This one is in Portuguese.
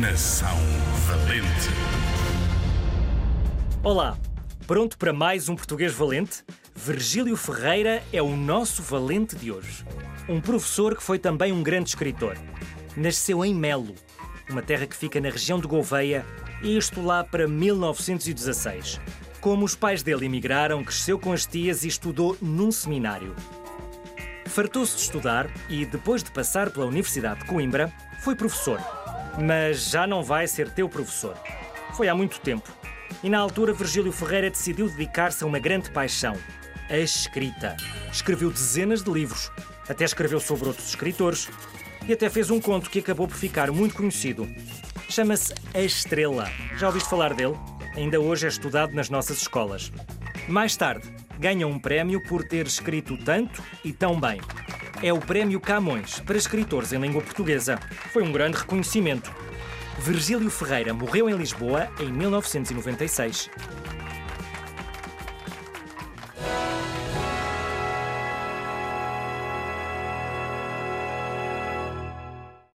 Nação Valente. Olá, pronto para mais um português valente? Virgílio Ferreira é o nosso valente de hoje. Um professor que foi também um grande escritor. Nasceu em Melo, uma terra que fica na região de Gouveia, e isto lá para 1916. Como os pais dele emigraram, cresceu com as tias e estudou num seminário. Fartou-se de estudar e, depois de passar pela Universidade de Coimbra, foi professor. Mas já não vai ser teu professor. Foi há muito tempo. E na altura, Virgílio Ferreira decidiu dedicar-se a uma grande paixão: a escrita. Escreveu dezenas de livros, até escreveu sobre outros escritores e até fez um conto que acabou por ficar muito conhecido. Chama-se A Estrela. Já ouviste falar dele? Ainda hoje é estudado nas nossas escolas. Mais tarde, ganha um prémio por ter escrito tanto e tão bem. É o Prémio Camões para escritores em língua portuguesa. Foi um grande reconhecimento. Virgílio Ferreira morreu em Lisboa em 1996.